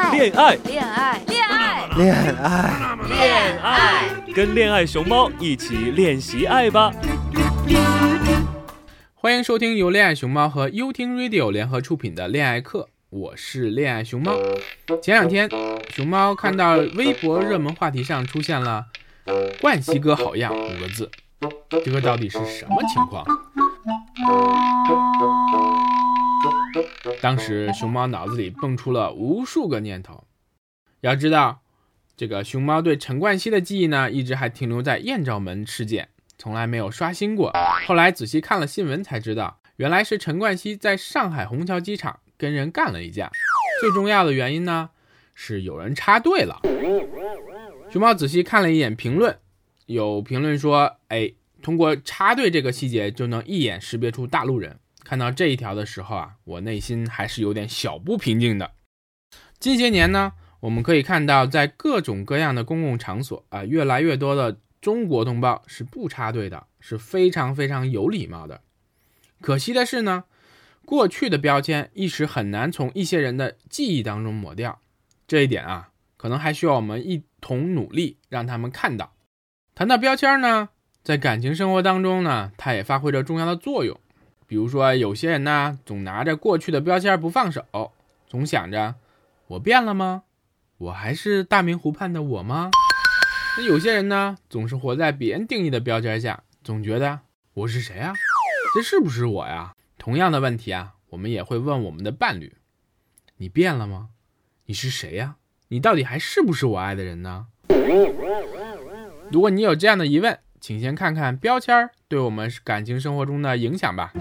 爱，恋爱，恋爱，恋爱，恋爱，恋爱。跟恋爱熊猫一起练习爱吧。欢迎收听由恋爱熊猫和优听 Radio 联合出品的恋爱课，我是恋爱熊猫。前两天，熊猫看到微博热门话题上出现了“冠希哥好样”五个字，这个到底是什么情况？当时熊猫脑子里蹦出了无数个念头。要知道，这个熊猫对陈冠希的记忆呢，一直还停留在艳照门事件，从来没有刷新过。后来仔细看了新闻才知道，原来是陈冠希在上海虹桥机场跟人干了一架。最重要的原因呢，是有人插队了。熊猫仔细看了一眼评论，有评论说：“哎，通过插队这个细节就能一眼识别出大陆人。”看到这一条的时候啊，我内心还是有点小不平静的。近些年呢，我们可以看到，在各种各样的公共场所啊，越来越多的中国同胞是不插队的，是非常非常有礼貌的。可惜的是呢，过去的标签一时很难从一些人的记忆当中抹掉。这一点啊，可能还需要我们一同努力，让他们看到。谈到标签呢，在感情生活当中呢，它也发挥着重要的作用。比如说，有些人呢，总拿着过去的标签不放手，总想着我变了吗？我还是大明湖畔的我吗？那有些人呢，总是活在别人定义的标签下，总觉得我是谁啊？这是不是我呀？同样的问题啊，我们也会问我们的伴侣：你变了吗？你是谁呀？你到底还是不是我爱的人呢？如果你有这样的疑问，请先看看标签对我们感情生活中的影响吧。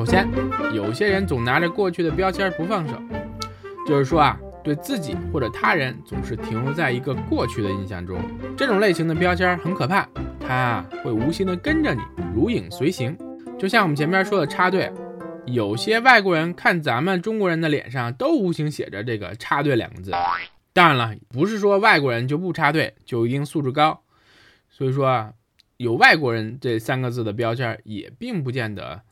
首先，有些人总拿着过去的标签不放手，就是说啊，对自己或者他人总是停留在一个过去的印象中。这种类型的标签很可怕，它会无形的跟着你，如影随形。就像我们前面说的插队，有些外国人看咱们中国人的脸上都无形写着这个插队两个字。当然了，不是说外国人就不插队就一定素质高，所以说啊，有外国人这三个字的标签也并不见得。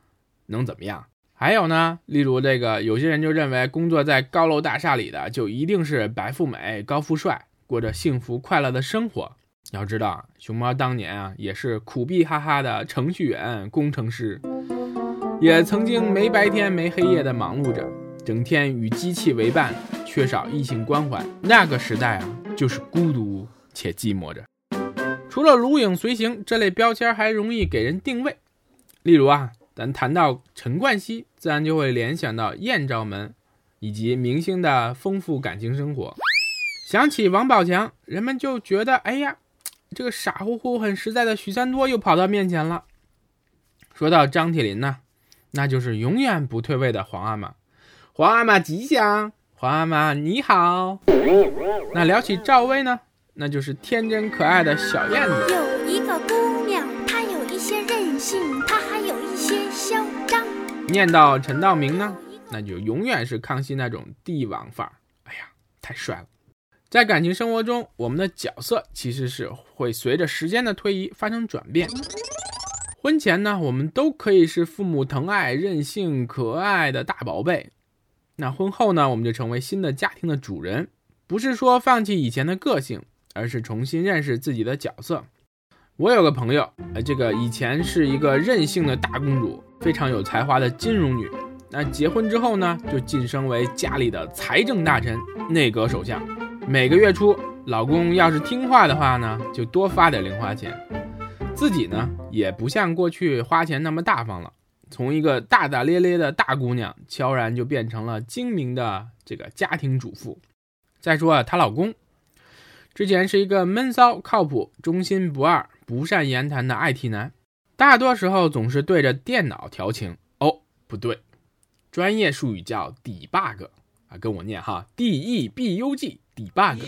能怎么样？还有呢，例如这个，有些人就认为工作在高楼大厦里的就一定是白富美、高富帅，过着幸福快乐的生活。要知道，熊猫当年啊也是苦逼哈哈的程序员、工程师，也曾经没白天没黑夜的忙碌着，整天与机器为伴，缺少异性关怀。那个时代啊，就是孤独且寂寞着。除了如影随形这类标签，还容易给人定位，例如啊。咱谈到陈冠希，自然就会联想到艳照门，以及明星的丰富感情生活。想起王宝强，人们就觉得，哎呀，这个傻乎乎、很实在的许三多又跑到面前了。说到张铁林呢，那就是永远不退位的皇阿玛。皇阿玛吉祥，皇阿玛你好。那聊起赵薇呢，那就是天真可爱的小燕子。有一个姑娘，她有一些任性，她。念到陈道明呢，那就永远是康熙那种帝王范儿。哎呀，太帅了！在感情生活中，我们的角色其实是会随着时间的推移发生转变。婚前呢，我们都可以是父母疼爱、任性、可爱的大宝贝。那婚后呢，我们就成为新的家庭的主人。不是说放弃以前的个性，而是重新认识自己的角色。我有个朋友，呃，这个以前是一个任性的大公主，非常有才华的金融女。那结婚之后呢，就晋升为家里的财政大臣、内阁首相。每个月初，老公要是听话的话呢，就多发点零花钱。自己呢，也不像过去花钱那么大方了，从一个大大咧咧的大姑娘，悄然就变成了精明的这个家庭主妇。再说啊，她老公。之前是一个闷骚、靠谱、忠心不二、不善言谈的 IT 男，大多时候总是对着电脑调情。哦，不对，专业术语叫 debug 啊，跟我念哈，d e b u g debug。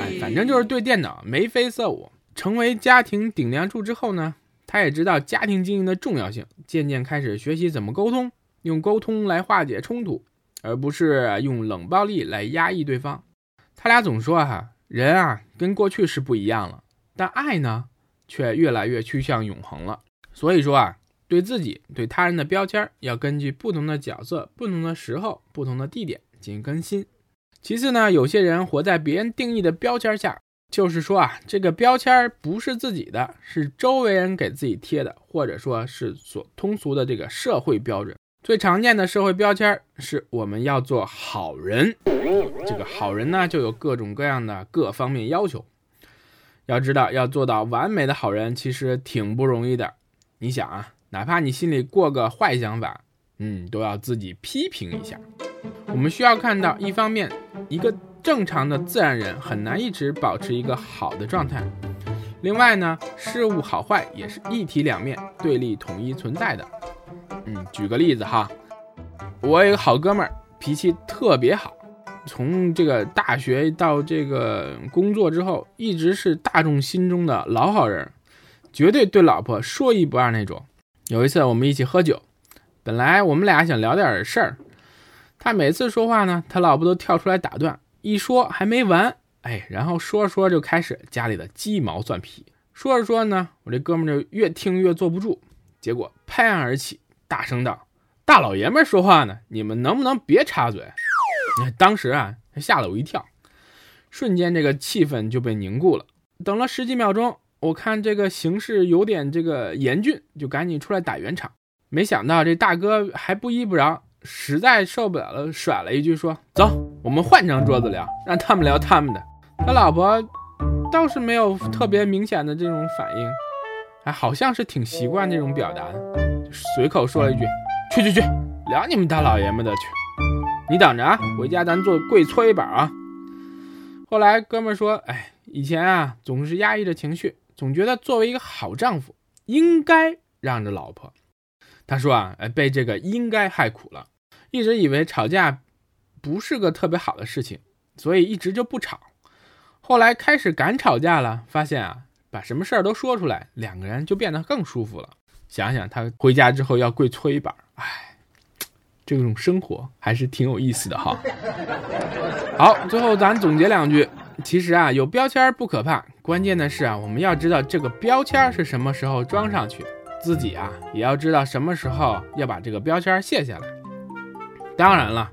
哎，反正就是对电脑眉飞色舞。成为家庭顶梁柱之后呢，他也知道家庭经营的重要性，渐渐开始学习怎么沟通，用沟通来化解冲突，而不是用冷暴力来压抑对方。他俩总说哈。人啊，跟过去是不一样了，但爱呢，却越来越趋向永恒了。所以说啊，对自己、对他人的标签要根据不同的角色、不同的时候、不同的地点进行更新。其次呢，有些人活在别人定义的标签下，就是说啊，这个标签不是自己的，是周围人给自己贴的，或者说是所通俗的这个社会标准。最常见的社会标签是我们要做好人，这个好人呢就有各种各样的各方面要求。要知道，要做到完美的好人，其实挺不容易的。你想啊，哪怕你心里过个坏想法，嗯，都要自己批评一下。我们需要看到，一方面，一个正常的自然人很难一直保持一个好的状态；另外呢，事物好坏也是一体两面、对立统一存在的。嗯，举个例子哈，我有个好哥们儿，脾气特别好，从这个大学到这个工作之后，一直是大众心中的老好人，绝对对老婆说一不二那种。有一次我们一起喝酒，本来我们俩想聊点事儿，他每次说话呢，他老婆都跳出来打断，一说还没完，哎，然后说着说着就开始家里的鸡毛蒜皮，说着说着呢，我这哥们就越听越坐不住，结果拍案而起。大声道：“大老爷们说话呢，你们能不能别插嘴？”当时啊，他吓了我一跳，瞬间这个气氛就被凝固了。等了十几秒钟，我看这个形势有点这个严峻，就赶紧出来打圆场。没想到这大哥还不依不饶，实在受不了了，甩了一句说：“走，我们换张桌子聊，让他们聊他们的。”他老婆倒是没有特别明显的这种反应，还好像是挺习惯这种表达的。随口说了一句：“去去去，聊你们大老爷们的去！你等着啊，回家咱做跪搓衣板啊！”后来哥们说：“哎，以前啊总是压抑着情绪，总觉得作为一个好丈夫应该让着老婆。”他说啊，哎，被这个应该害苦了，一直以为吵架不是个特别好的事情，所以一直就不吵。后来开始敢吵架了，发现啊，把什么事儿都说出来，两个人就变得更舒服了。想想他回家之后要跪搓衣板，哎，这种生活还是挺有意思的哈。好，最后咱总结两句，其实啊，有标签不可怕，关键的是啊，我们要知道这个标签是什么时候装上去，自己啊也要知道什么时候要把这个标签卸下来。当然了，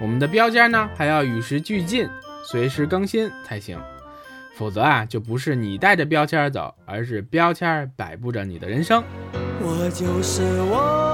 我们的标签呢还要与时俱进，随时更新才行。否则啊，就不是你带着标签走，而是标签摆布着你的人生。我就是我，